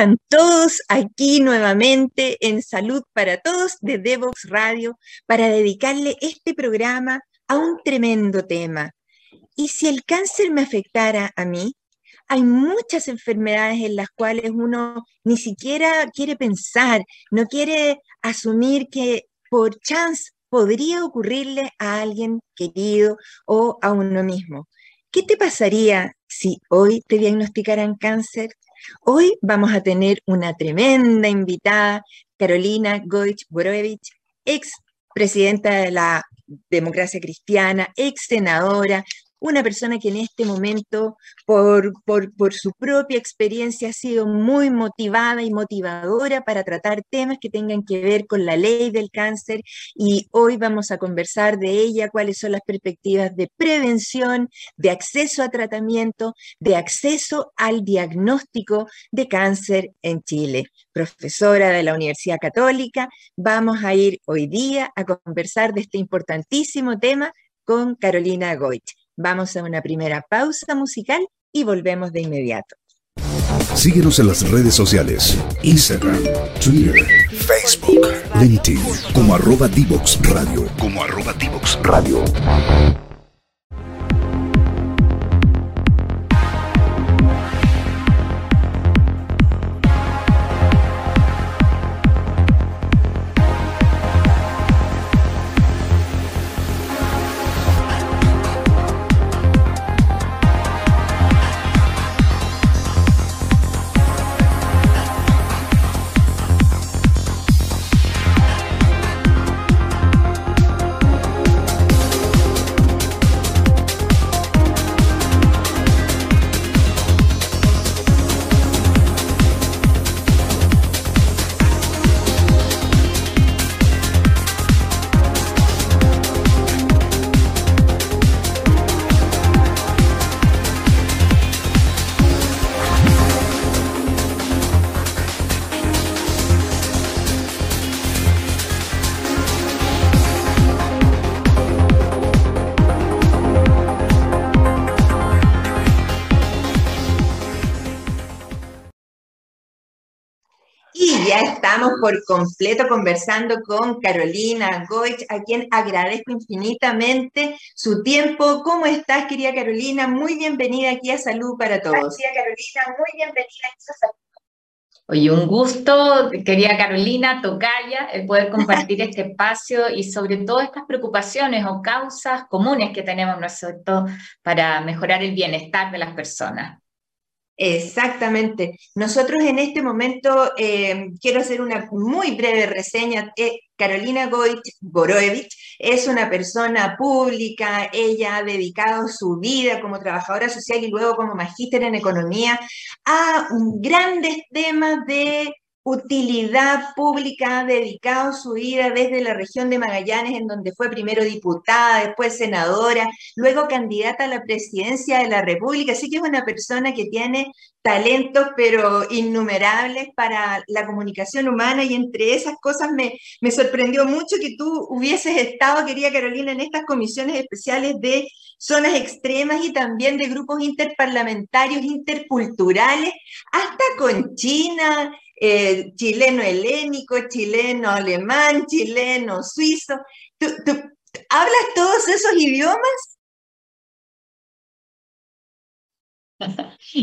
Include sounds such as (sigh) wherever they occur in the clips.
están todos aquí nuevamente en Salud para Todos de Devox Radio para dedicarle este programa a un tremendo tema? ¿Y si el cáncer me afectara a mí? Hay muchas enfermedades en las cuales uno ni siquiera quiere pensar, no quiere asumir que por chance podría ocurrirle a alguien querido o a uno mismo. ¿Qué te pasaría si hoy te diagnosticaran cáncer? Hoy vamos a tener una tremenda invitada, Carolina Goich Borovich, ex presidenta de la democracia cristiana, ex senadora, una persona que en este momento, por, por, su propia experiencia, ha sido muy motivada y motivadora para tratar temas que tengan que ver con la ley del cáncer y hoy vamos a conversar de ella, cuáles son las perspectivas de prevención, de acceso a tratamiento, de acceso al diagnóstico de cáncer en Chile. Profesora de la Universidad Católica, vamos a ir hoy día a conversar de este importantísimo tema con Carolina Goich. Vamos a una primera pausa musical y volvemos de inmediato. Síguenos en las redes sociales, Instagram, Twitter, Facebook, LinkedIn, como arroba Divox Radio. Como arroba Divox Radio. Estamos por completo conversando con Carolina Goich, a quien agradezco infinitamente su tiempo. ¿Cómo estás, querida Carolina? Muy bienvenida aquí a Salud para Todos. Querida Carolina, muy bienvenida aquí a Salud. Oye, un gusto, querida Carolina, tocaya, el poder compartir (laughs) este espacio y sobre todo estas preocupaciones o causas comunes que tenemos nosotros para mejorar el bienestar de las personas. Exactamente. Nosotros en este momento eh, quiero hacer una muy breve reseña. Eh, Carolina Goroevich es una persona pública, ella ha dedicado su vida como trabajadora social y luego como magíster en economía a grandes temas de utilidad pública, ha dedicado su vida desde la región de Magallanes, en donde fue primero diputada, después senadora, luego candidata a la presidencia de la República. Así que es una persona que tiene talentos, pero innumerables para la comunicación humana y entre esas cosas me, me sorprendió mucho que tú hubieses estado, querida Carolina, en estas comisiones especiales de zonas extremas y también de grupos interparlamentarios, interculturales, hasta con China, eh, chileno helénico, chileno alemán, chileno suizo. ¿Tú, hablas todos esos idiomas?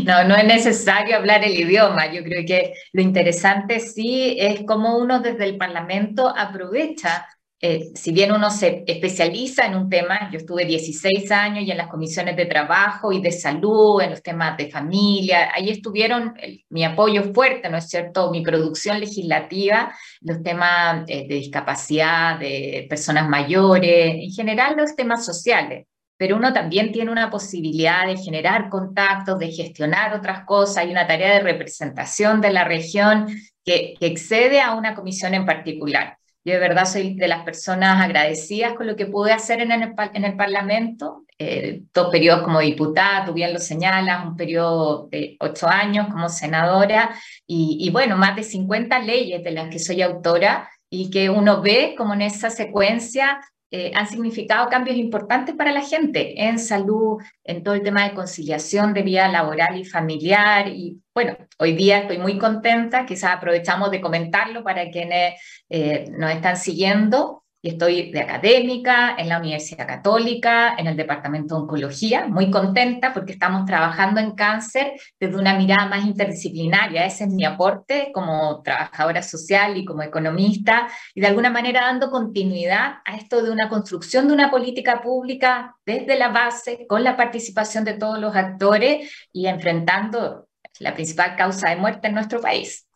No, no es necesario hablar el idioma. Yo creo que lo interesante sí es cómo uno desde el Parlamento aprovecha eh, si bien uno se especializa en un tema, yo estuve 16 años y en las comisiones de trabajo y de salud, en los temas de familia, ahí estuvieron mi apoyo fuerte, ¿no es cierto? Mi producción legislativa, los temas eh, de discapacidad, de personas mayores, en general los temas sociales. Pero uno también tiene una posibilidad de generar contactos, de gestionar otras cosas. Hay una tarea de representación de la región que, que excede a una comisión en particular. Yo de verdad soy de las personas agradecidas con lo que pude hacer en el, en el Parlamento, eh, dos periodos como diputada, tú bien lo señalas, un periodo de ocho años como senadora y, y, bueno, más de 50 leyes de las que soy autora y que uno ve como en esa secuencia eh, han significado cambios importantes para la gente en salud, en todo el tema de conciliación de vida laboral y familiar. Y bueno, hoy día estoy muy contenta, quizás aprovechamos de comentarlo para quienes eh, nos están siguiendo estoy de académica en la Universidad Católica, en el Departamento de Oncología, muy contenta porque estamos trabajando en cáncer desde una mirada más interdisciplinaria. Ese es mi aporte como trabajadora social y como economista y de alguna manera dando continuidad a esto de una construcción de una política pública desde la base, con la participación de todos los actores y enfrentando la principal causa de muerte en nuestro país.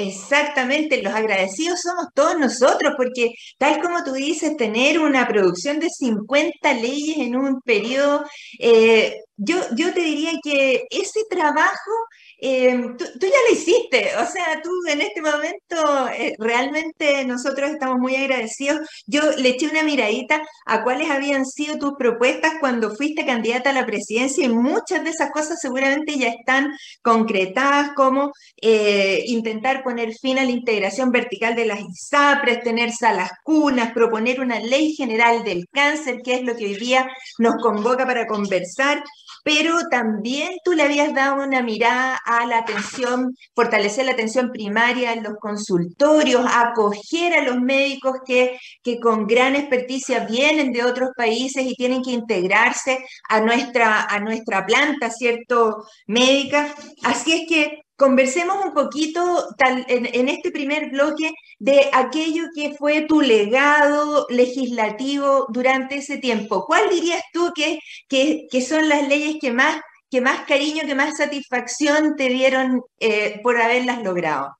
Exactamente, los agradecidos somos todos nosotros, porque tal como tú dices, tener una producción de 50 leyes en un periodo, eh, yo, yo te diría que ese trabajo Em, tú, ya lo hiciste, o sea, tú en este momento eh, realmente nosotros estamos muy agradecidos. Yo le eché una miradita a cuáles habían sido tus propuestas cuando fuiste candidata a la presidencia y muchas de esas cosas seguramente ya están concretadas, como eh, intentar poner fin a la integración vertical de las ISAPRES, tener salas cunas, proponer una ley general del cáncer, que es lo que hoy día nos convoca para conversar pero también tú le habías dado una mirada a la atención, fortalecer la atención primaria en los consultorios, acoger a los médicos que, que con gran experticia vienen de otros países y tienen que integrarse a nuestra, a nuestra planta, ¿cierto? Médica. Así es que conversemos un poquito en, este primer bloque de aquello que fue tu legado legislativo durante ese tiempo. ¿Cuál dirías tú que, que, son las leyes que más, que más cariño, que más satisfacción te dieron eh, por haberlas logrado?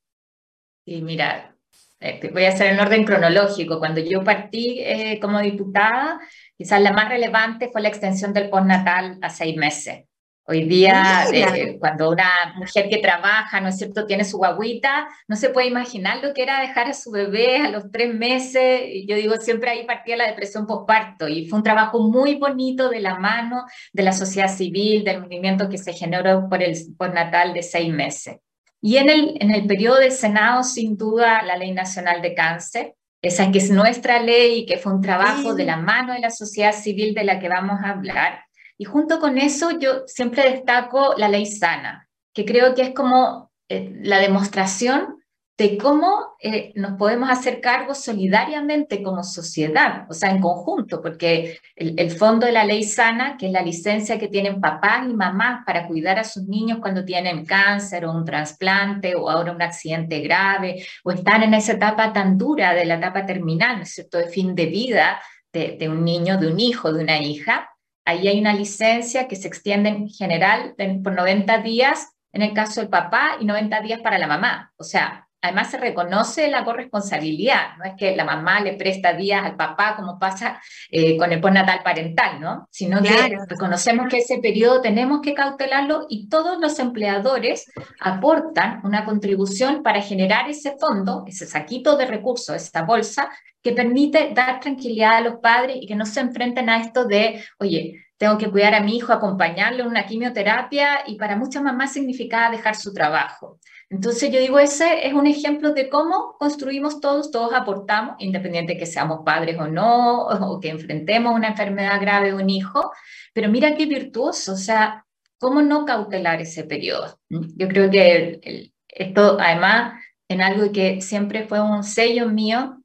Sí, mira, eh, voy a hacer en orden cronológico. Cuando yo partí eh, como diputada, quizás la más relevante fue la extensión del postnatal a seis meses. Hoy día, eh, cuando una mujer que trabaja, ¿no es cierto?, tiene su guaguita, no se puede imaginar lo que era dejar a su bebé a los tres meses. Yo digo, siempre ahí partía la depresión postparto y fue un trabajo muy bonito de la mano de la sociedad civil, del movimiento que se generó por el postnatal de seis meses. Y en el, en el periodo del Senado, sin duda, la Ley Nacional de Cáncer, esa que es nuestra ley y que fue un trabajo de la mano de la sociedad civil de la que vamos a hablar y junto con eso yo siempre destaco la ley sana, que creo que es como eh, la demostración de cómo eh, nos podemos hacer cargo solidariamente como sociedad, o sea, en conjunto, porque el, fondo de la ley sana, que es la licencia que tienen papás y mamás para cuidar a sus niños cuando tienen cáncer o un trasplante o ahora un accidente grave o están en esa etapa tan dura de la etapa terminal, ¿no es cierto?, de fin de vida de un niño, de un hijo, de una hija, Ahí hay una licencia que se extiende en general por 90 días en el caso del papá y 90 días para la mamá. O sea, además se reconoce la corresponsabilidad, no es que la mamá le presta días al papá como pasa eh, con el postnatal parental, ¿no? Sino que reconocemos que ese periodo tenemos que cautelarlo y todos los empleadores aportan una contribución para generar ese fondo, ese saquito de recursos, esa bolsa que permite dar tranquilidad a los padres y que no se enfrenten a esto de, oye, tengo que cuidar a mi hijo, acompañarlo en una quimioterapia y para muchas mamás significaba dejar su trabajo. Entonces yo digo, ese es un ejemplo de cómo construimos todos, todos aportamos, independiente que seamos padres o no, o que enfrentemos una enfermedad grave de un hijo, pero mira qué virtuoso, o sea, ¿cómo no cautelar ese periodo? Yo creo que esto además en algo que siempre fue un sello mío,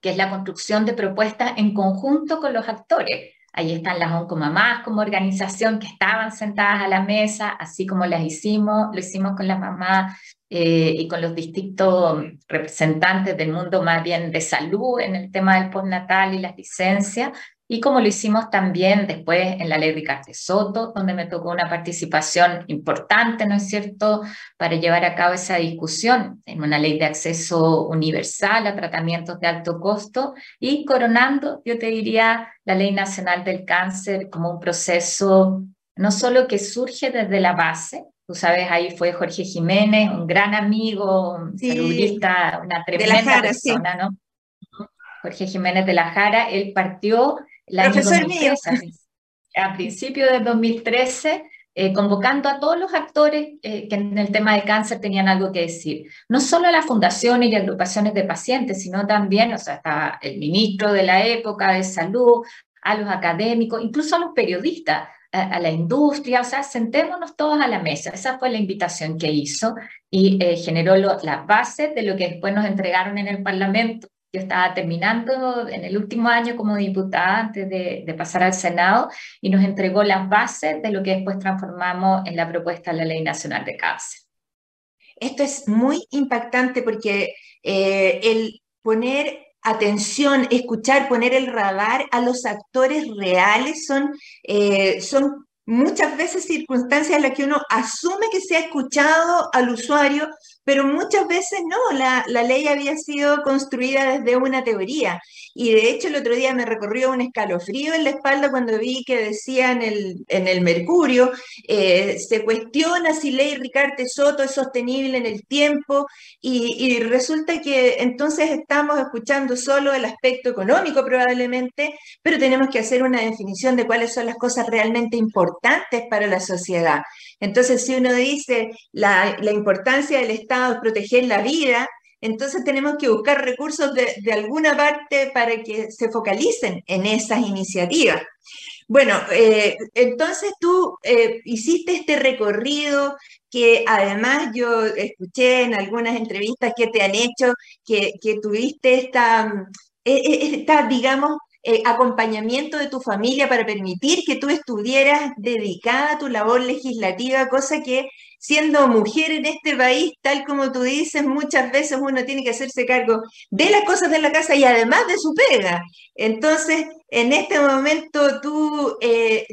que es la construcción de propuestas en conjunto con los actores. Ahí están las oncomamás como organización que estaban sentadas a la mesa, así como las hicimos, lo hicimos con las mamás eh, y con los distintos representantes del mundo más bien de salud en el tema del postnatal y las licencias, y como lo hicimos también después en la ley Ricardo Soto, donde me tocó una participación importante, ¿no es cierto?, para llevar a cabo esa discusión en una ley de acceso universal a tratamientos de alto costo y coronando, yo te diría, la ley nacional del cáncer como un proceso no solo que surge desde la base, tú sabes, ahí fue Jorge Jiménez, un gran amigo, un una tremenda persona, ¿no? Jorge Jiménez de la Jara, él partió el año 2013, a principios del 2013 eh, convocando a todos los actores eh, que en el tema de cáncer tenían algo que decir. No solo a las fundaciones y agrupaciones de pacientes, sino también, o sea, hasta el ministro de la época de salud, a los académicos, incluso a los periodistas, a, la industria, o sea, sentémonos todos a la mesa. Esa fue la invitación que hizo y eh, generó las bases de lo que después nos entregaron en el Parlamento yo estaba terminando en el último año como diputada antes de, pasar al Senado y nos entregó las bases de lo que después transformamos en la propuesta de la Ley Nacional de Cáncer. Esto es muy impactante porque eh, el poner atención, escuchar, poner el radar a los actores reales son, eh, son muchas veces circunstancias en las que uno asume que se ha escuchado al usuario, pero muchas veces no, la, ley había sido construida desde una teoría. Y de hecho el otro día me recorrió un escalofrío en la espalda cuando vi que decía en el, en el Mercurio, eh, se cuestiona si ley Ricarte Soto es sostenible en el tiempo y resulta que entonces estamos escuchando solo el aspecto económico probablemente, pero tenemos que hacer una definición de cuáles son las cosas realmente importantes para la sociedad. Entonces, si uno dice la, importancia del Estado es proteger la vida, entonces tenemos que buscar recursos de, alguna parte para que se focalicen en esas iniciativas. Bueno, eh, entonces tú eh, hiciste este recorrido que además yo escuché en algunas entrevistas que te han hecho, que, tuviste esta, eh, esta digamos, acompañamiento de tu familia para permitir que tú estuvieras dedicada a tu labor legislativa, cosa que siendo mujer en este país, tal como tú dices, muchas veces uno tiene que hacerse cargo de las cosas de la casa y además de su pega. Entonces, en este momento tú eh,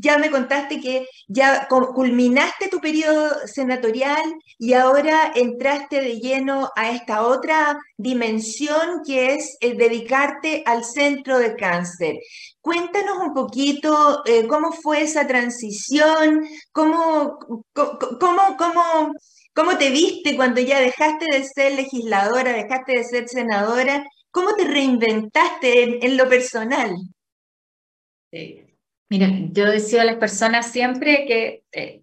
ya me contaste que ya culminaste tu periodo senatorial y ahora entraste de lleno a esta otra dimensión que es eh, dedicarte al centro de cáncer. Cuéntanos un poquito eh, cómo fue esa transición, cómo, cómo, cómo, cómo te viste cuando ya dejaste de ser legisladora, dejaste de ser senadora, cómo te reinventaste en, lo personal. Mira, yo decía a las personas siempre que eh,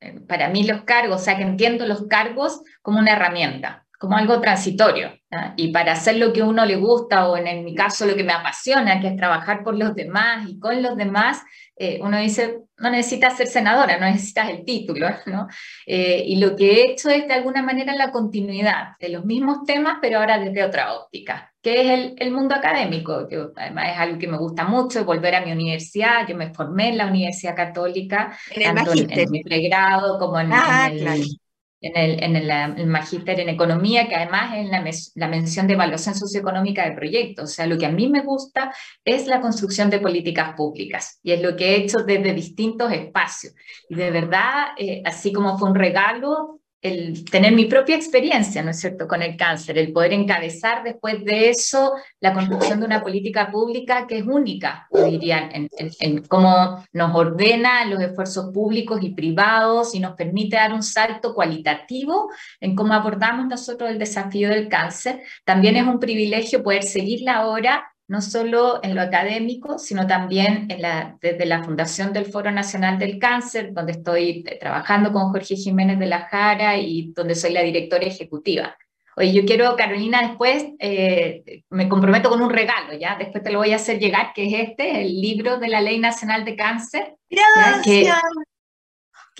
eh, para mí los cargos, o sea, que entiendo los cargos como una herramienta como algo transitorio. Y para hacer lo que uno le gusta, o en, mi caso lo que me apasiona, que es trabajar por los demás y con los demás, eh, uno dice, no necesitas ser senadora, no necesitas el título, ¿no? Eh, y lo que he hecho es de alguna manera la continuidad de los mismos temas, pero ahora desde otra óptica, que es el, el mundo académico, que además es algo que me gusta mucho, volver a mi universidad, yo me formé en la Universidad Católica, tanto en, mi pregrado como en, ah, el en el, en magíster en economía, que además es la, la, mención de evaluación socioeconómica de proyectos. O sea, lo que a mí me gusta es la construcción de políticas públicas y es lo que he hecho desde distintos espacios. Y de verdad, eh, así como fue un regalo el tener mi propia experiencia, ¿no es cierto?, con el cáncer, el poder encabezar después de eso la construcción de una política pública que es única, diría, en, en, cómo nos ordena los esfuerzos públicos y privados y nos permite dar un salto cualitativo en cómo abordamos nosotros el desafío del cáncer. También es un privilegio poder seguirla ahora no solo en lo académico, sino también en la, desde la Fundación del Foro Nacional del Cáncer, donde estoy eh, trabajando con Jorge Jiménez de la Jara y donde soy la directora ejecutiva. Oye, yo quiero, Carolina, después eh, me comprometo con un regalo, ¿ya? Después te lo voy a hacer llegar, que es este, el libro de la Ley Nacional de Cáncer. Gracias.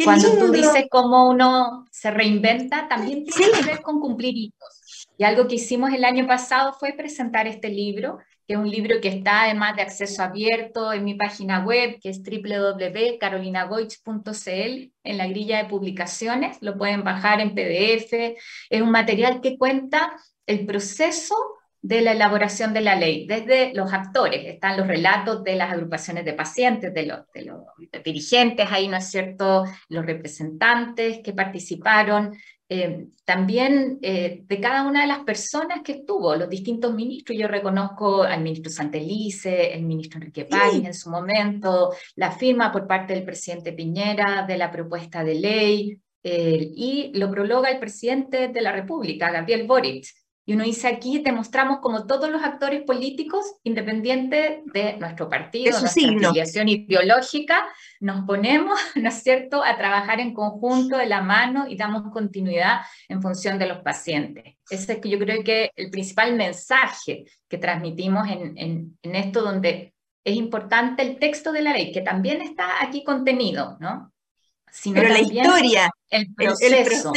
cuando tú dices cómo uno se reinventa, también tiene que ver con cumplir hitos. Y algo que hicimos el año pasado fue presentar este libro que es un libro que está además de acceso abierto en mi página web, que es www.carolinagoich.cl, en la grilla de publicaciones, lo pueden bajar en PDF, es un material que cuenta el proceso de la elaboración de la ley, desde los actores, están los relatos de las agrupaciones de pacientes, de los, de los dirigentes, ahí, ¿no es cierto?, los representantes que participaron, eh, también eh, de cada una de las personas que estuvo, los distintos ministros. Yo reconozco al ministro Santelice, el ministro Enrique Páez en su momento, la firma por parte del presidente Piñera de la propuesta de ley, eh, y lo prologa el presidente de la República, Gabriel Boric. Y uno dice aquí, demostramos como todos los actores políticos, independiente de nuestro partido, nuestra afiliación ideológica, nos ponemos, (laughs) ¿no es cierto?, a trabajar en conjunto, de la mano y damos continuidad en función de los pacientes. Ese es que yo creo que el principal mensaje que transmitimos en, en, en esto, donde es importante el texto de la ley, que también está aquí contenido, ¿no? Pero la historia, el proceso,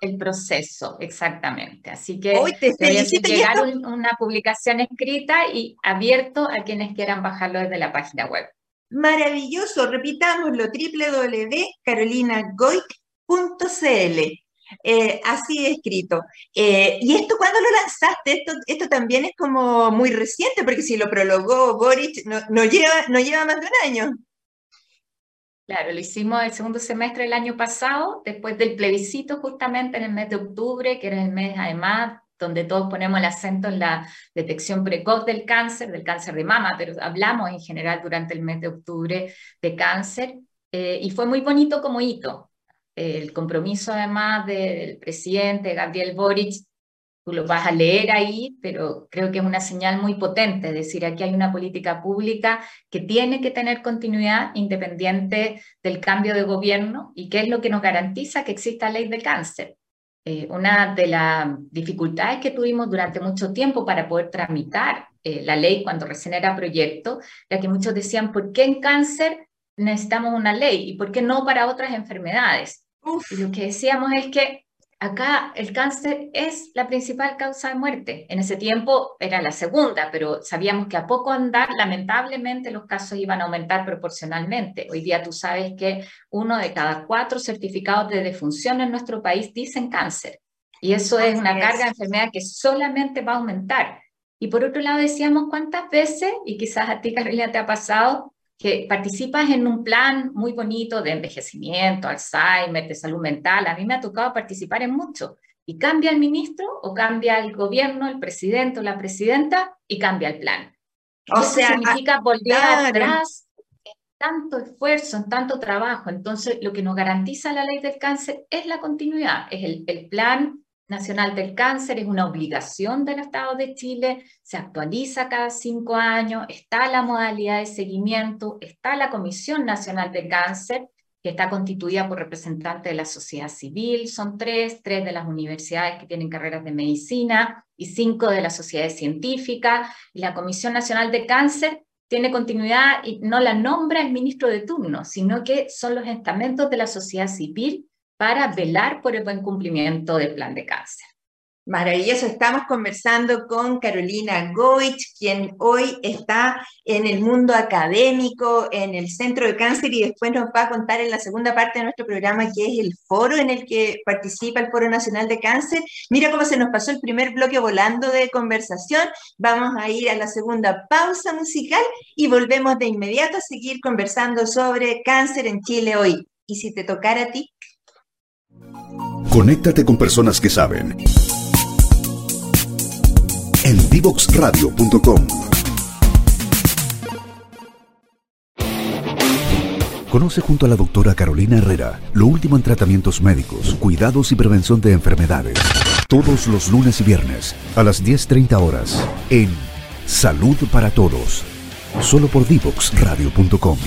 el proceso, exactamente. Así que hoy te felicito llegar una publicación escrita y abierto a quienes quieran bajarlo desde la página web. Maravilloso, repitámoslo, www.carolinagoic.cl. Eh, así escrito. Eh, ¿Y esto cuándo lo lanzaste? Esto, esto también es como muy reciente, porque si lo prologó Boric, no, no, lleva, no lleva más de un año. Claro, lo hicimos el segundo semestre del año pasado, después del plebiscito justamente en el mes de octubre, que era el mes además donde todos ponemos el acento en la detección precoz del cáncer, del cáncer de mama, pero hablamos en general durante el mes de octubre de cáncer, eh, y fue muy bonito como hito. El compromiso además del presidente Gabriel Boric tú lo vas a leer ahí, pero creo que es una señal muy potente, es decir, aquí hay una política pública que tiene que tener continuidad independiente del cambio de gobierno y que es lo que nos garantiza que exista ley de cáncer. Eh, una de las dificultades que tuvimos durante mucho tiempo para poder tramitar eh, la ley cuando recién era proyecto, ya que muchos decían, ¿por qué en cáncer necesitamos una ley y por qué no para otras enfermedades? Y lo que decíamos es que acá el cáncer es la principal causa de muerte. En ese tiempo era la segunda, pero sabíamos que a poco andar, lamentablemente, los casos iban a aumentar proporcionalmente. Hoy día tú sabes que uno de cada cuatro certificados de defunción en nuestro país dicen cáncer. Y eso es una carga de enfermedad que solamente va a aumentar. Y por otro lado decíamos cuántas veces, y quizás a ti Carolina te ha pasado, que participas en un plan muy bonito de envejecimiento, Alzheimer, de salud mental. A mí me ha tocado participar en mucho. Y cambia el ministro o cambia el gobierno, el presidente o la presidenta y cambia el plan. O sea, significa volver atrás en tanto esfuerzo, en tanto trabajo. Entonces, lo que nos garantiza la ley del cáncer es la continuidad, es el, el plan Nacional del Cáncer es una obligación del Estado de Chile, se actualiza cada cinco años, está la modalidad de seguimiento, está la Comisión Nacional del Cáncer, que está constituida por representantes de la sociedad civil, son tres, tres de las universidades que tienen carreras de medicina y cinco de las sociedades científicas. Y la Comisión Nacional de Cáncer tiene continuidad y no la nombra el ministro de turno, sino que son los estamentos de la sociedad civil para velar por el buen cumplimiento del plan de cáncer. Maravilloso, estamos conversando con Carolina Goich, quien hoy está en el mundo académico, en el Centro de Cáncer y después nos va a contar en la segunda parte de nuestro programa, que es el foro en el que participa el Foro Nacional de Cáncer. Mira cómo se nos pasó el primer bloque volando de conversación. Vamos a ir a la segunda pausa musical y volvemos de inmediato a seguir conversando sobre cáncer en Chile hoy. Y si te tocara a ti, Conéctate con personas que saben. En divoxradio.com. Conoce junto a la doctora Carolina Herrera lo último en tratamientos médicos, cuidados y prevención de enfermedades. Todos los lunes y viernes a las 10.30 horas en Salud para Todos. Solo por divoxradio.com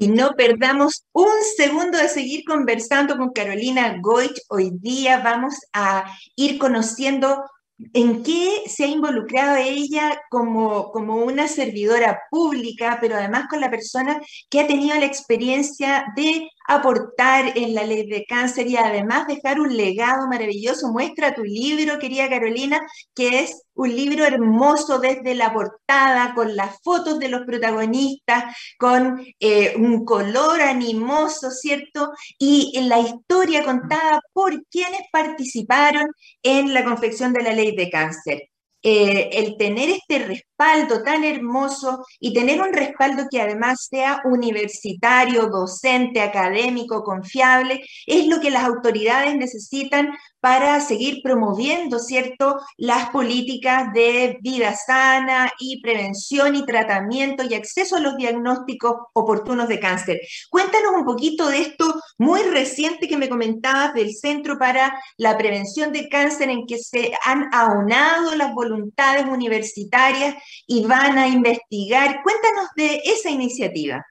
y no perdamos un segundo de seguir conversando con Carolina Goich. Hoy día vamos a ir conociendo en qué se ha involucrado ella como, como una servidora pública, pero además con la persona que ha tenido la experiencia de aportar en la ley de cáncer y además dejar un legado maravilloso. Muestra tu libro, querida Carolina, que es un libro hermoso desde la portada, con las fotos de los protagonistas, con eh, un color animoso, ¿cierto? Y en la historia contada por quienes participaron en la confección de la ley de cáncer. Eh, el tener este respaldo tan hermoso y tener un respaldo que además sea universitario, docente, académico, confiable, es lo que las autoridades necesitan para seguir promoviendo, ¿cierto?, las políticas de vida sana y prevención y tratamiento y acceso a los diagnósticos oportunos de cáncer. Cuéntanos un poquito de esto muy reciente que me comentabas del Centro para la Prevención de Cáncer en que se han aunado las voluntades universitarias y van a investigar. Cuéntanos de esa iniciativa.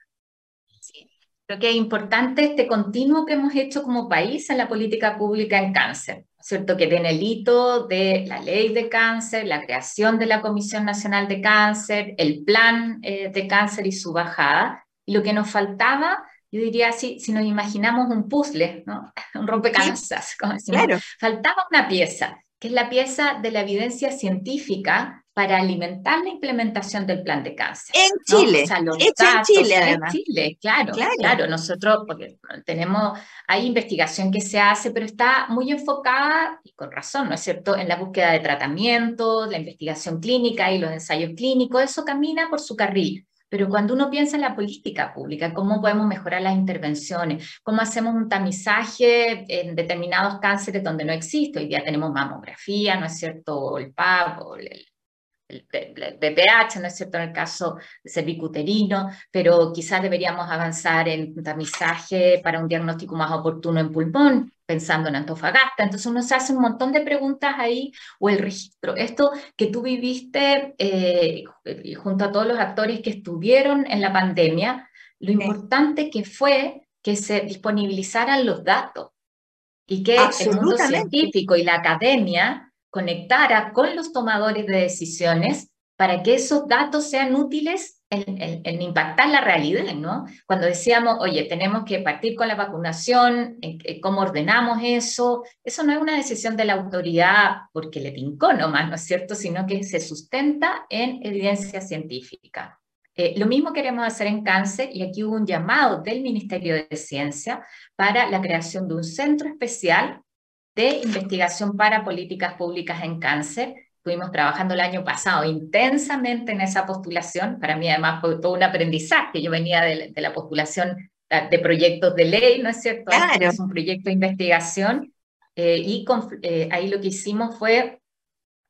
Creo que es importante este continuo que hemos hecho como país en la política pública en cáncer, ¿cierto? Que tiene el hito de la ley de cáncer, la creación de la Comisión Nacional de Cáncer, el plan eh, de cáncer y su bajada. Y lo que nos faltaba, yo diría así, si nos imaginamos un puzzle, ¿no? (laughs) un rompecabezas, como decimos, claro. faltaba una pieza, que es la pieza de la evidencia científica para alimentar la implementación del plan de cáncer. En Chile, en Chile además. En Chile, claro, claro, nosotros, porque tenemos, hay investigación que se hace, pero está muy enfocada, y con razón, ¿no es cierto?, en la búsqueda de tratamientos, la investigación clínica y los ensayos clínicos, eso camina por su carril. Pero cuando uno piensa en la política pública, cómo podemos mejorar las intervenciones, cómo hacemos un tamizaje en determinados cánceres donde no existe, hoy día tenemos mamografía, ¿no es cierto?, el PAP, el, el BPH, ¿no es cierto?, en el caso cervicuterino, pero quizás deberíamos avanzar en tamizaje para un diagnóstico más oportuno en pulmón, pensando en Antofagasta. Entonces uno se hace un montón de preguntas ahí, o el registro. Esto que tú viviste eh, junto a todos los actores que estuvieron en la pandemia, lo importante que fue que se disponibilizaran los datos y que el mundo científico y la academia conectara con los tomadores de decisiones para que esos datos sean útiles en, impactar la realidad, ¿no? Cuando decíamos, oye, tenemos que partir con la vacunación, ¿cómo ordenamos eso? Eso no es una decisión de la autoridad porque le tincó nomás, ¿no es cierto? Sino que se sustenta en evidencia científica. Eh, lo mismo queremos hacer en cáncer y aquí hubo un llamado del Ministerio de Ciencia para la creación de un centro especial de investigación para políticas públicas en cáncer. Estuvimos trabajando el año pasado intensamente en esa postulación. Para mí además fue todo un aprendizaje. Yo venía de, la postulación de proyectos de ley, ¿no es cierto? Claro. Es un proyecto de investigación. Eh, y eh, ahí lo que hicimos fue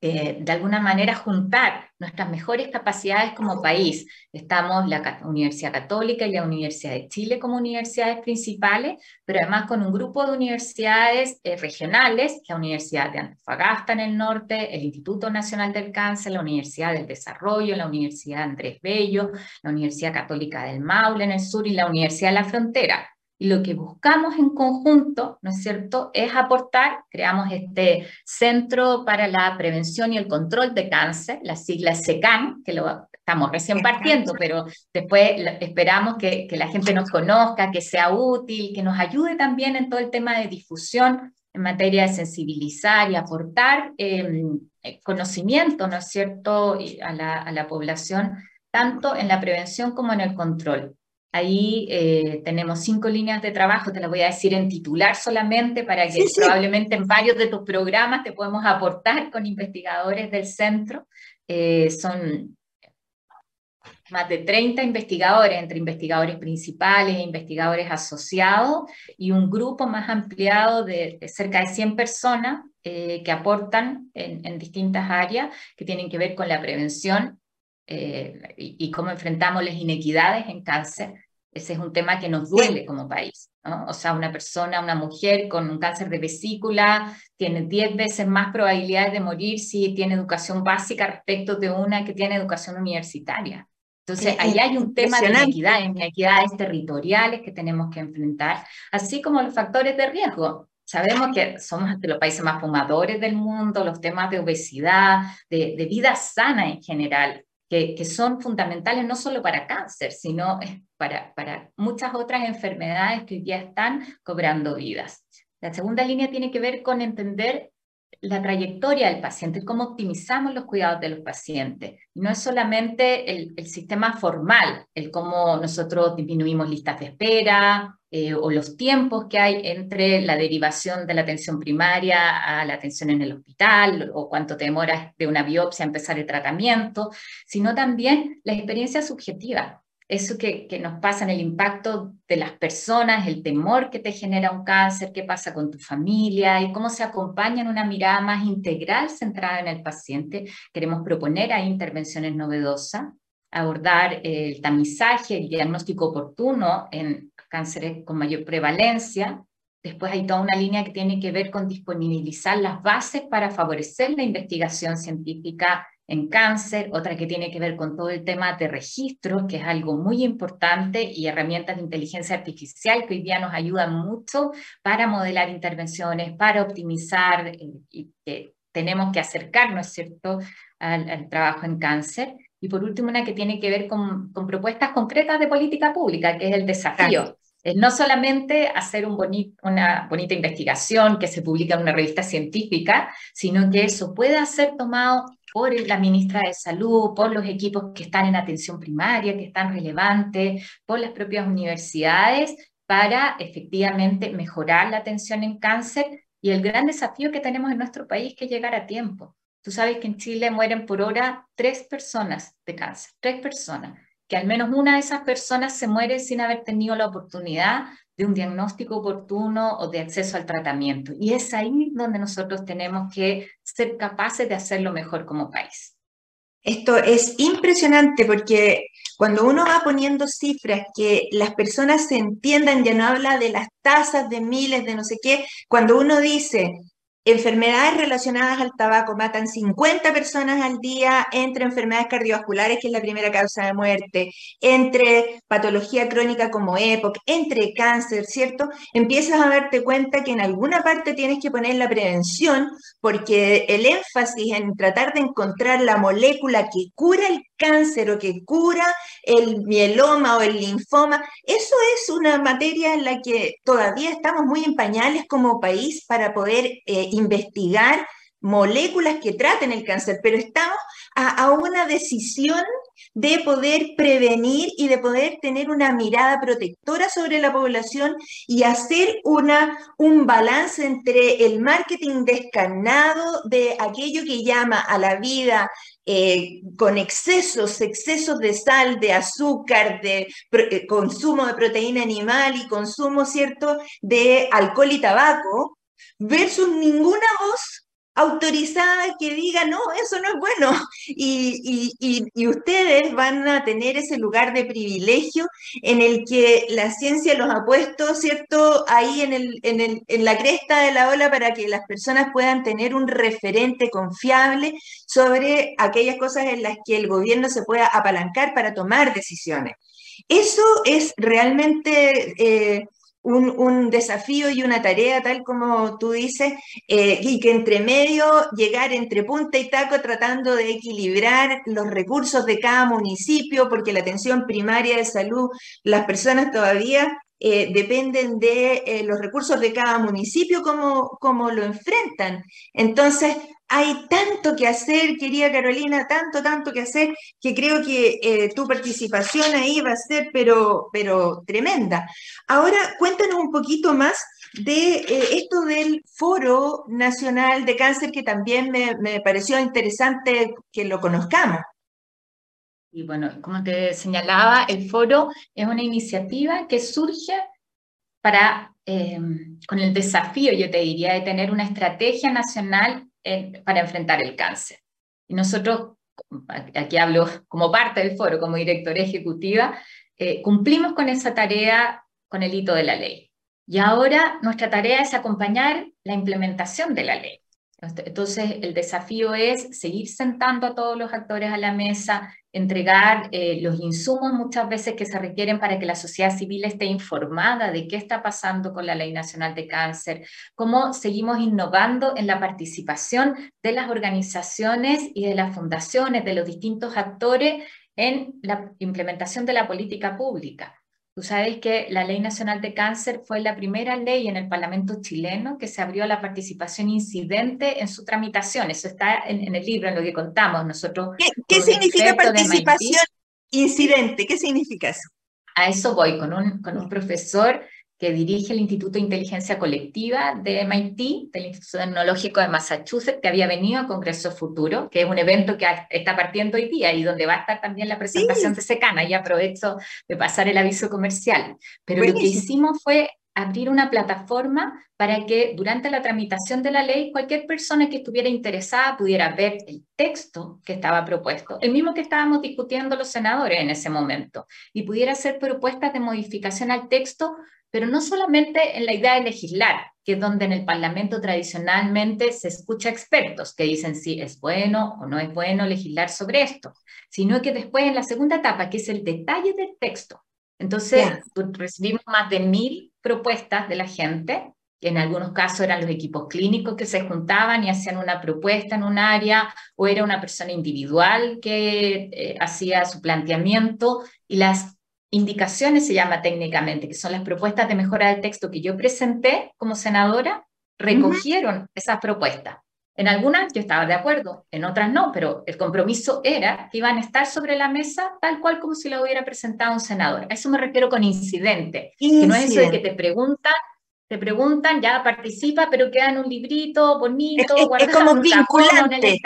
eh, de alguna manera juntar nuestras mejores capacidades como país. Estamos la Universidad Católica y la Universidad de Chile como universidades principales, pero además con un grupo de universidades eh, regionales, la Universidad de Antofagasta en el norte, el Instituto Nacional del Cáncer, la Universidad del Desarrollo, la Universidad Andrés Bello, la Universidad Católica del Maule en el sur y la Universidad de la Frontera. Y lo que buscamos en conjunto, ¿no es cierto?, es aportar, creamos este Centro para la Prevención y el Control de Cáncer, la sigla SECAN, que lo estamos recién partiendo, pero después esperamos que, que la gente nos conozca, que sea útil, que nos ayude también en todo el tema de difusión en materia de sensibilizar y aportar em, eh, conocimiento, ¿no es cierto?, a la, a la población, tanto en la prevención como en el control. Ahí eh, tenemos cinco líneas de trabajo, te las voy a decir en titular solamente para que probablemente en varios de tus programas te podemos aportar con investigadores del centro. Eh, son más de 30 investigadores, entre investigadores principales e investigadores asociados, y un grupo más ampliado de, cerca de 100 personas eh, que aportan en, en distintas áreas que tienen que ver con la prevención eh, y, cómo enfrentamos las inequidades en cáncer, ese es un tema que nos duele como país. ¿no? O sea, una persona, una mujer con un cáncer de vesícula tiene 10 veces más probabilidades de morir si tiene educación básica respecto de una que tiene educación universitaria. Entonces, ahí hay un tema de inequidades, inequidades territoriales que tenemos que enfrentar, así como los factores de riesgo. Sabemos que somos de los países más fumadores del mundo, los temas de obesidad, de, de vida sana en general, que, son fundamentales no solo para cáncer, sino para, para muchas otras enfermedades que hoy día están cobrando vidas. La segunda línea tiene que ver con entender la trayectoria del paciente, cómo optimizamos los cuidados de los pacientes. No es solamente el, sistema formal, el cómo nosotros disminuimos listas de espera eh, o los tiempos que hay entre la derivación de la atención primaria a la atención en el hospital o cuánto te de una biopsia a empezar el tratamiento, sino también la experiencia subjetiva eso que, nos pasa en el impacto de las personas, el temor que te genera un cáncer, qué pasa con tu familia y cómo se acompaña en una mirada más integral centrada en el paciente. Queremos proponer ahí intervenciones novedosas, abordar el tamizaje, el diagnóstico oportuno en cánceres con mayor prevalencia. Después hay toda una línea que tiene que ver con disponibilizar las bases para favorecer la investigación científica en cáncer, otra que tiene que ver con todo el tema de registro, que es algo muy importante, y herramientas de inteligencia artificial que hoy día nos ayudan mucho para modelar intervenciones, para optimizar, eh, y que tenemos que acercarnos, ¿cierto?, al, trabajo en cáncer. Y por último, una que tiene que ver con, propuestas concretas de política pública, que es el desafío. Es no solamente hacer un una bonita investigación que se publica en una revista científica, sino que eso pueda ser tomado por la ministra de Salud, por los equipos que están en atención primaria, que están relevantes, por las propias universidades, para efectivamente mejorar la atención en cáncer y el gran desafío que tenemos en nuestro país que es llegar a tiempo. Tú sabes que en Chile mueren por hora tres personas de cáncer, tres personas, que al menos una de esas personas se muere sin haber tenido la oportunidad de un diagnóstico oportuno o de acceso al tratamiento. Y es ahí donde nosotros tenemos que ser capaces de hacerlo mejor como país. Esto es impresionante porque cuando uno va poniendo cifras que las personas se entiendan, ya no habla de las tasas de miles, de no sé qué, cuando uno dice Enfermedades relacionadas al tabaco matan 50 personas al día entre enfermedades cardiovasculares, que es la primera causa de muerte, entre patología crónica como EPOC, entre cáncer, ¿cierto? Empiezas a darte cuenta que en alguna parte tienes que poner la prevención porque el énfasis en tratar de encontrar la molécula que cura el cáncer o que cura el mieloma o el linfoma, eso es una materia en la que todavía estamos muy en pañales como país para poder eh, investigar moléculas que traten el cáncer, pero estamos a, una decisión de poder prevenir y de poder tener una mirada protectora sobre la población y hacer una, un balance entre el marketing descarnado de aquello que llama a la vida eh, con excesos, excesos de sal, de azúcar, de eh, consumo de proteína animal y consumo, ¿cierto?, de alcohol y tabaco, versus ninguna voz autorizada que diga, no, eso no es bueno. Y, ustedes van a tener ese lugar de privilegio en el que la ciencia los ha puesto, ¿cierto?, ahí en, el, en, en la cresta de la ola para que las personas puedan tener un referente confiable sobre aquellas cosas en las que el gobierno se pueda apalancar para tomar decisiones. Eso es realmente... Eh, un, desafío y una tarea, tal como tú dices, eh, y que entre medio llegar entre punta y taco tratando de equilibrar los recursos de cada municipio, porque la atención primaria de salud, las personas todavía eh, dependen de eh, los recursos de cada municipio, como, como lo enfrentan. Entonces, hay tanto que hacer, querida Carolina, tanto, tanto que hacer, que creo que eh, tu participación ahí va a ser, pero, pero tremenda. Ahora, cuéntanos un poquito más de esto del Foro Nacional de Cáncer, que también me, me, pareció interesante que lo conozcamos. Y bueno, como te señalaba, el foro es una iniciativa que surge para, eh, con el desafío, yo te diría, de tener una estrategia nacional para enfrentar el cáncer. Y nosotros, aquí hablo como parte del foro, como directora ejecutiva, eh, cumplimos con esa tarea con el hito de la ley. Y ahora nuestra tarea es acompañar la implementación de la ley. Entonces, el desafío es seguir sentando a todos los actores a la mesa, entregar eh, los insumos muchas veces que se requieren para que la sociedad civil esté informada de qué está pasando con la Ley Nacional de Cáncer, cómo seguimos innovando en la participación de las organizaciones y de las fundaciones, de los distintos actores en la implementación de la política pública. Tú sabes que la Ley Nacional de Cáncer fue la primera ley en el Parlamento chileno que se abrió a la participación incidente en su tramitación. Eso está en, el libro, en lo que contamos nosotros. ¿Qué, significa participación incidente? ¿Qué significa eso? A eso voy, con un, con un profesor que dirige el Instituto de Inteligencia Colectiva de MIT, del Instituto Tecnológico de Massachusetts, que había venido a Congreso Futuro, que es un evento que está partiendo hoy día y donde va a estar también la presentación de Secana, y aprovecho de pasar el aviso comercial. Pero lo que hicimos fue abrir una plataforma para que durante la tramitación de la ley cualquier persona que estuviera interesada pudiera ver el texto que estaba propuesto, el mismo que estábamos discutiendo los senadores en ese momento, y pudiera hacer propuestas de modificación al texto pero no solamente en la idea de legislar, que es donde en el Parlamento tradicionalmente se escucha expertos que dicen si es bueno o no es bueno legislar sobre esto, sino que después en la segunda etapa, que es el detalle del texto. Entonces, recibimos más de mil propuestas de la gente, que en algunos casos eran los equipos clínicos que se juntaban y hacían una propuesta en un área, o era una persona individual que eh, hacía su planteamiento, y las indicaciones se llama técnicamente, que son las propuestas de mejora del texto que yo presenté como senadora, recogieron esas propuestas. En algunas yo estaba de acuerdo, en otras no, pero el compromiso era que iban a estar sobre la mesa tal cual como si lo hubiera presentado un senador. A eso me refiero con incidente, que no es eso de que te preguntan, te preguntan, ya participa, pero queda en un librito bonito, es, es como vinculante.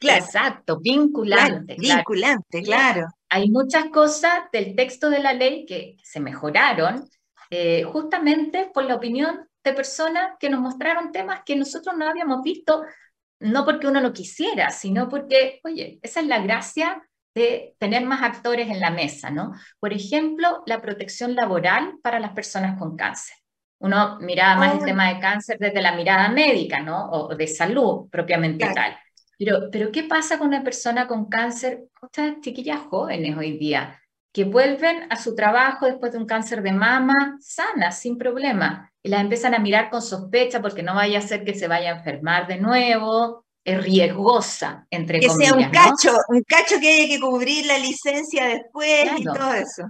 Exacto, vinculante. vinculante, claro hay muchas cosas del texto de la ley que se mejoraron eh, justamente por la opinión de personas que nos mostraron temas que nosotros no habíamos visto, no porque uno lo quisiera, sino porque, oye, esa es la gracia de tener más actores en la mesa, ¿no? Por ejemplo, la protección laboral para las personas con cáncer. Uno miraba más el oh. tema de cáncer desde la mirada médica, ¿no? O de salud propiamente tal. Pero, pero ¿qué pasa con una persona con cáncer? Estas chiquillas jóvenes hoy día, que vuelven a su trabajo después de un cáncer de mama, sanas, sin problema, y las empiezan a mirar con sospecha porque no vaya a ser que se vaya a enfermar de nuevo, es riesgosa, entre comillas. Que sea un cacho, un cacho que haya que cubrir la licencia después y todo eso.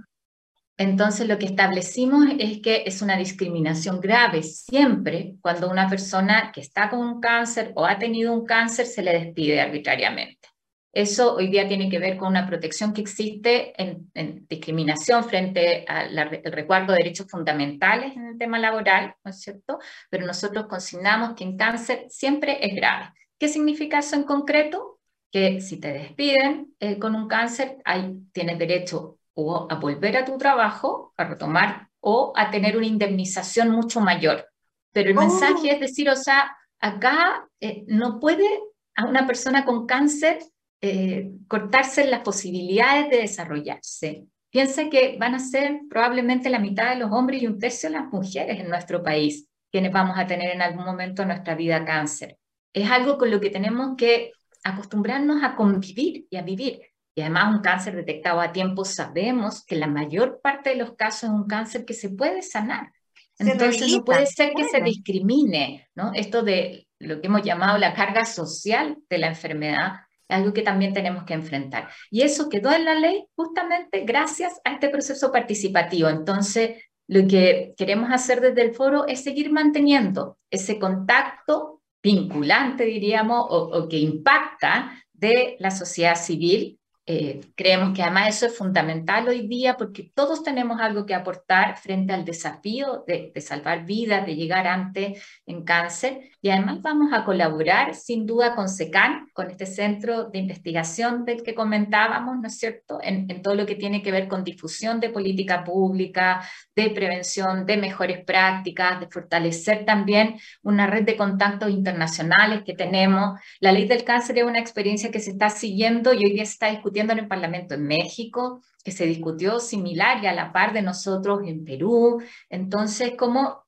Entonces lo que establecimos es que es una discriminación grave siempre cuando una persona que está con un cáncer o ha tenido un cáncer se le despide arbitrariamente. Eso hoy día tiene que ver con una protección que existe en, discriminación frente al recuerdo de derechos fundamentales en el tema laboral, ¿no es cierto? Pero nosotros consignamos que en cáncer siempre es grave. ¿Qué significa eso en concreto? Que si te despiden eh, con un cáncer, hay, tienes derecho o a volver a tu trabajo, a retomar, o a tener una indemnización mucho mayor. Pero el oh. mensaje es decir, o sea, acá eh, no puede a una persona con cáncer eh, cortarse las posibilidades de desarrollarse. Piensa que van a ser probablemente la mitad de los hombres y un tercio de las mujeres en nuestro país quienes vamos a tener en algún momento en nuestra vida cáncer. Es algo con lo que tenemos que acostumbrarnos a convivir y a vivir y además un cáncer detectado a tiempo, sabemos que la mayor parte de los casos es un cáncer que se puede sanar. Entonces no puede ser que se discrimine, ¿no? Esto de lo que hemos llamado la carga social de la enfermedad, algo que también tenemos que enfrentar. Y eso quedó en la ley justamente gracias a este proceso participativo. Entonces, lo que queremos hacer desde el foro es seguir manteniendo ese contacto vinculante, diríamos, o, o que impacta de la sociedad civil eh, creemos que además eso es fundamental hoy día porque todos tenemos algo que aportar frente al desafío de, de, salvar vidas, de llegar antes en cáncer y además vamos a colaborar sin duda con SECAN, con este centro de investigación del que comentábamos, ¿no es cierto?, en, en todo lo que tiene que ver con difusión de política pública, de prevención, de mejores prácticas, de fortalecer también una red de contactos internacionales que tenemos. La ley del cáncer es una experiencia que se está siguiendo y hoy día se está discutiendo en el Parlamento en México, que se discutió similar y a la par de nosotros en Perú. Entonces, ¿cómo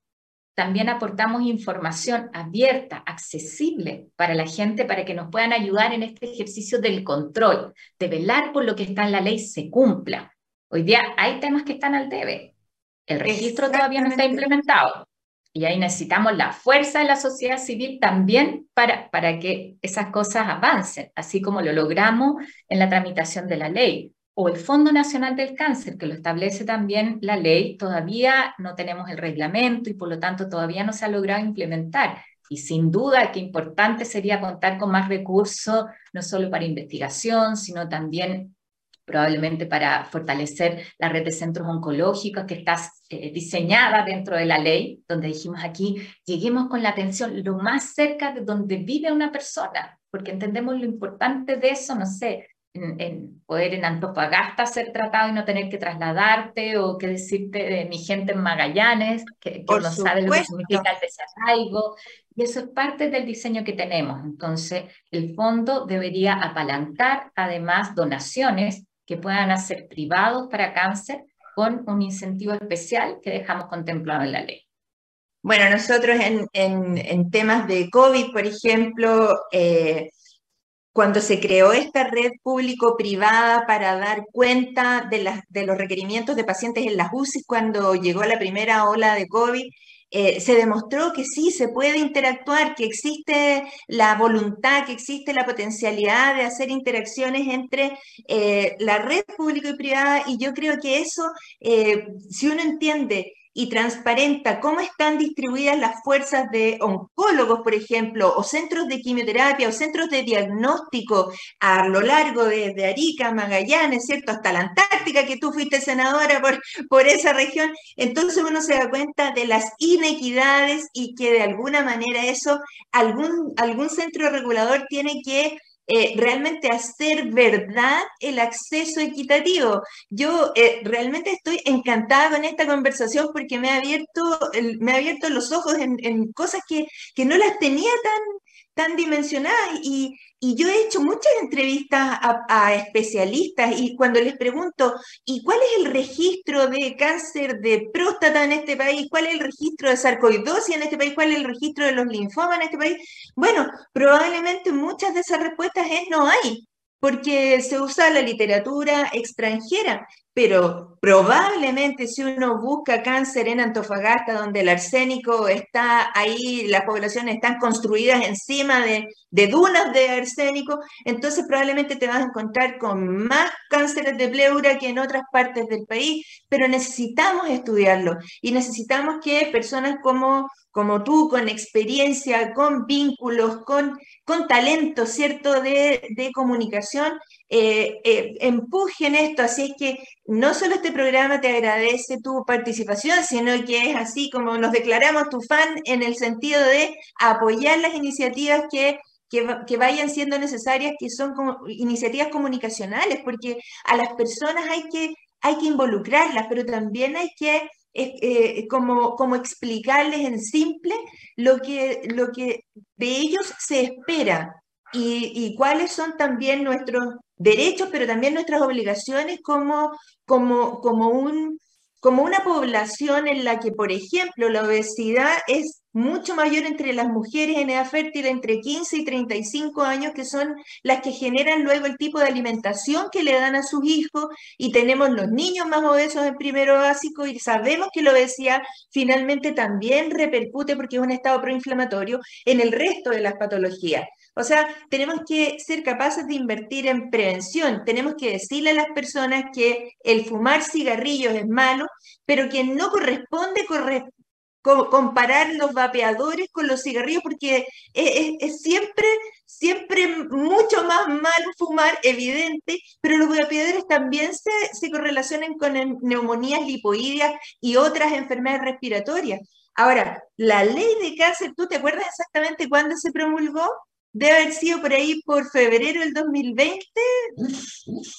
también aportamos información abierta, accesible para la gente, para que nos puedan ayudar en este ejercicio del control, de velar por lo que está en la ley se cumpla. Hoy día hay temas que están al debe. El registro todavía no está implementado. Y ahí necesitamos la fuerza de la sociedad civil también para, para que esas cosas avancen, así como lo logramos en la tramitación de la ley. o el Fondo Nacional del Cáncer, que lo establece también la ley, todavía no tenemos el reglamento y por lo tanto todavía no se ha logrado implementar. Y sin duda que importante sería contar con más recursos, no solo para investigación, sino también probablemente para fortalecer la red de centros oncológicos que está eh, diseñada dentro de la ley, donde dijimos aquí, lleguemos con la atención lo más cerca de donde vive una persona, porque entendemos lo importante de eso, no sé, en, poder en Antofagasta ser tratado y no tener que trasladarte o que decirte de mi gente en Magallanes, que, no sabe lo que significa el desarraigo. Y eso es parte del diseño que tenemos. Entonces, el fondo debería apalancar además donaciones que puedan hacer privados para cáncer con un incentivo especial que dejamos contemplado en la ley. Bueno, nosotros en, en, temas de COVID, por ejemplo, eh, cuando se creó esta red público-privada para dar cuenta de, las, de los requerimientos de pacientes en las UCI, cuando llegó la primera ola de COVID, eh, se demostró que sí se puede interactuar, que existe la voluntad, que existe la potencialidad de hacer interacciones entre eh, la red pública y privada y yo creo que eso, eh, si uno entiende y transparenta cómo están distribuidas las fuerzas de oncólogos, por ejemplo, o centros de quimioterapia o centros de diagnóstico a lo largo de, Arica, Magallanes, ¿cierto? Hasta la Antártica, que tú fuiste senadora por, por esa región. Entonces uno se da cuenta de las inequidades y que de alguna manera eso, algún, algún centro regulador tiene que eh, realmente hacer verdad el acceso equitativo. Yo eh, realmente estoy encantada con esta conversación porque me ha abierto, me ha abierto los ojos en, en cosas que, que, no las tenía tan, tan dimensionadas y, y yo he hecho muchas entrevistas a, especialistas y cuando les pregunto, ¿y cuál es el registro de cáncer de próstata en este país? ¿Cuál es el registro de sarcoidosis en este país? ¿Cuál es el registro de los linfomas en este país? Bueno, probablemente muchas de esas respuestas es no hay porque se usa la literatura extranjera, pero probablemente si uno busca cáncer en Antofagasta, donde el arsénico está ahí, las poblaciones están construidas encima de, de dunas de arsénico, entonces probablemente te vas a encontrar con más cánceres de pleura que en otras partes del país, pero necesitamos estudiarlo y necesitamos que personas como como tú, con experiencia, con vínculos, con, con talento, ¿cierto?, de, comunicación, eh, eh, empujen esto. Así es que no solo este programa te agradece tu participación, sino que es así como nos declaramos tu fan en el sentido de apoyar las iniciativas que que, vayan siendo necesarias, que son iniciativas comunicacionales, porque a las personas hay que, hay que involucrarlas, pero también hay que eh, como, como explicarles en simple lo que, lo que de ellos se espera y, cuáles son también nuestros derechos, pero también nuestras obligaciones como, como, como un como una población en la que, por ejemplo, la obesidad es mucho mayor entre las mujeres en edad fértil entre 15 y 35 años, que son las que generan luego el tipo de alimentación que le dan a sus hijos, y tenemos los niños más obesos en primero básico, y sabemos que la obesidad finalmente también repercute, porque es un estado proinflamatorio, en el resto de las patologías. O sea, tenemos que ser capaces de invertir en prevención. Tenemos que decirle a las personas que el fumar cigarrillos es malo, pero que no corresponde comparar los vapeadores con los cigarrillos porque es, siempre, siempre mucho más malo fumar, evidente, pero los vapeadores también se, se correlacionan con neumonías lipoídeas y otras enfermedades respiratorias. Ahora, la ley de cáncer, ¿tú te acuerdas exactamente cuándo se promulgó? Debe haber sido por ahí por febrero del 2020.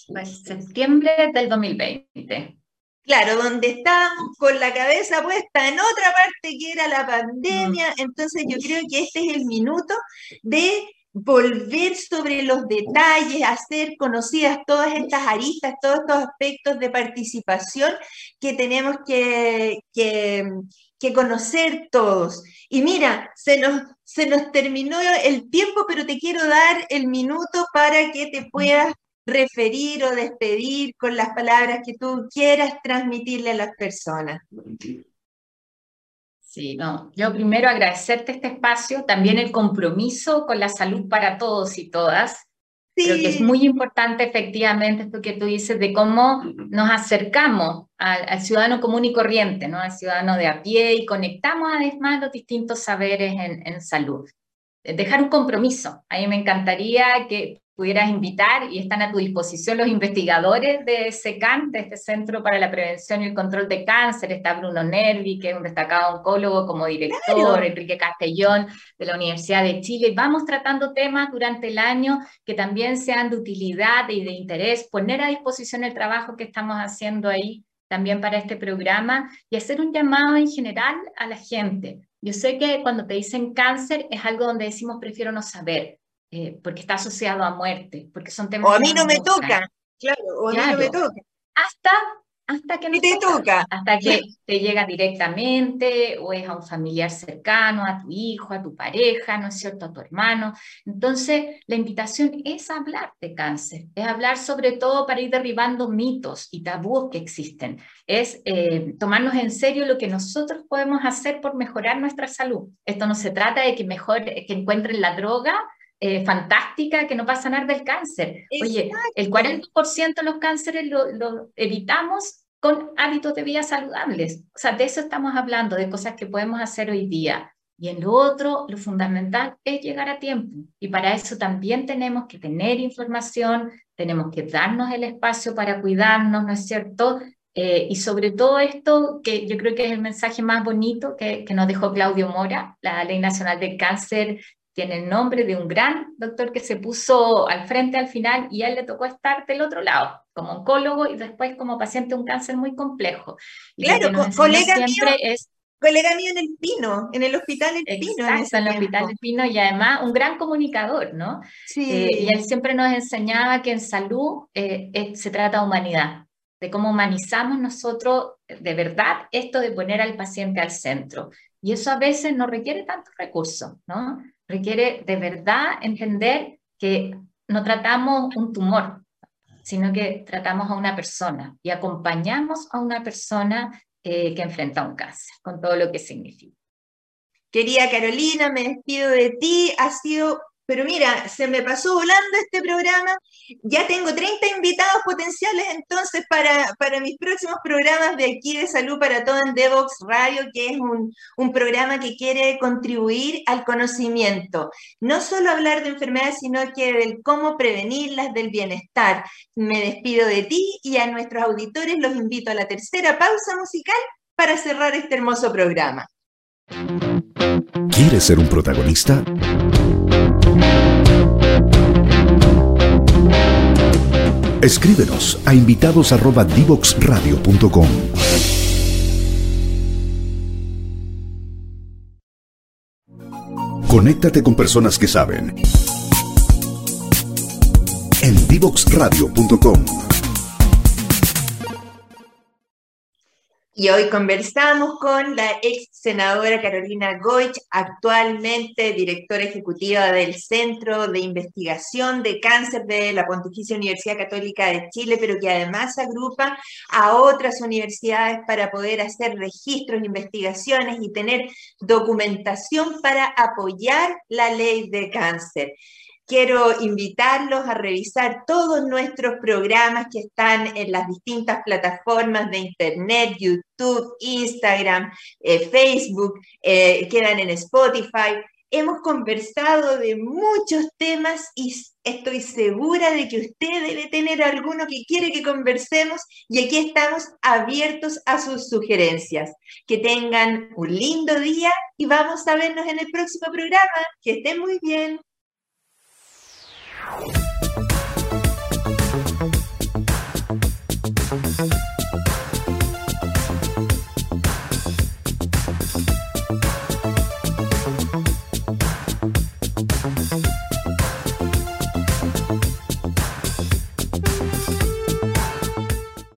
Pues septiembre del 2020. Claro, donde estábamos con la cabeza puesta en otra parte que era la pandemia. Mm. Entonces yo creo que este es el minuto de volver sobre los detalles, hacer conocidas todas estas aristas, todos estos aspectos de participación que tenemos que, que, que conocer todos. Y mira, se nos, se nos terminó el tiempo, pero te quiero dar el minuto para que te puedas referir o despedir con las palabras que tú quieras transmitirle a las personas. Sí, no, yo primero agradecerte este espacio, también el compromiso con la salud para todos y todas. Creo que es muy importante efectivamente esto que tú dices de cómo nos acercamos al, ciudadano común y corriente, ¿no? al ciudadano de a pie y conectamos además los distintos saberes en, en salud. Dejar un compromiso. A mí me encantaría que pudieras invitar y están a tu disposición los investigadores de SECAN, de este Centro para la Prevención y el Control de Cáncer. Está Bruno Nervi, que es un destacado oncólogo como director, Enrique Castellón de la Universidad de Chile. Vamos tratando temas durante el año que también sean de utilidad y de interés, poner a disposición el trabajo que estamos haciendo ahí también para este programa y hacer un llamado en general a la gente. Yo sé que cuando te dicen cáncer es algo donde decimos prefiero no saber, eh, porque está asociado a muerte, porque son temas... O a mí no me toca, claro, o a mí no me toca. Hasta, hasta que no te toca, Hasta que te llega directamente o es a un familiar cercano, a tu hijo, a tu pareja, ¿no es cierto?, a tu hermano. Entonces, la invitación es hablar de cáncer, es hablar sobre todo para ir derribando mitos y tabúes que existen, es eh, tomarnos en serio lo que nosotros podemos hacer por mejorar nuestra salud. Esto no se trata de que mejor que encuentren la droga eh, fantástica que no pasa nada del cáncer. Oye, el 40% de los cánceres lo, evitamos con hábitos de vida saludables. O sea, de eso estamos hablando, de cosas que podemos hacer hoy día. Y en lo otro, lo fundamental es llegar a tiempo. Y para eso también tenemos que tener información, tenemos que darnos el espacio para cuidarnos, ¿no es cierto? Eh, y sobre todo esto, que yo creo que es el mensaje más bonito que, que, nos dejó Claudio Mora, la Ley Nacional del Cáncer tiene el nombre de un gran doctor que se puso al frente al final y a él le tocó estar del otro lado, como oncólogo y después como paciente de un cáncer muy complejo. claro, colega mío, es, colega mío en el Pino, en el Hospital El Pino. Exacto, en, el Hospital El Pino y además un gran comunicador, ¿no? Sí. Eh, y él siempre nos enseñaba que en salud eh, se trata de humanidad, de cómo humanizamos nosotros de verdad esto de poner al paciente al centro. Y eso a veces no requiere tantos recursos, ¿no? Requiere de verdad entender que no tratamos un tumor, sino que tratamos a una persona y acompañamos a una persona eh, que enfrenta un cáncer, con todo lo que significa. Querida Carolina, me despido de ti. Ha sido pero mira, se me pasó volando este programa. Ya tengo 30 invitados potenciales entonces para, para mis próximos programas de aquí de Salud para Todo en Devox Radio, que es un, un programa que quiere contribuir al conocimiento. No solo hablar de enfermedades, sino que del cómo prevenirlas, del bienestar. Me despido de ti y a nuestros auditores los invito a la tercera pausa musical para cerrar este hermoso programa. ¿Quieres ser un protagonista? Escríbenos a invitados@divoxradio.com. Conéctate con personas que saben. En divoxradio.com. Y hoy conversamos con la ex senadora Carolina Goich, actualmente directora ejecutiva del Centro de Investigación de Cáncer de la Pontificia Universidad Católica de Chile, pero que además agrupa a otras universidades para poder hacer registros, investigaciones y tener documentación para apoyar la ley de cáncer quiero invitarlos a revisar todos nuestros programas que están en las distintas plataformas de Internet, YouTube, Instagram, eh, Facebook, eh, quedan en Spotify. Hemos conversado de muchos temas y estoy segura de que usted debe tener alguno que quiere que conversemos y aquí estamos abiertos a sus sugerencias. Que tengan un lindo día y vamos a vernos en el próximo programa. Que estén muy bien. Wow.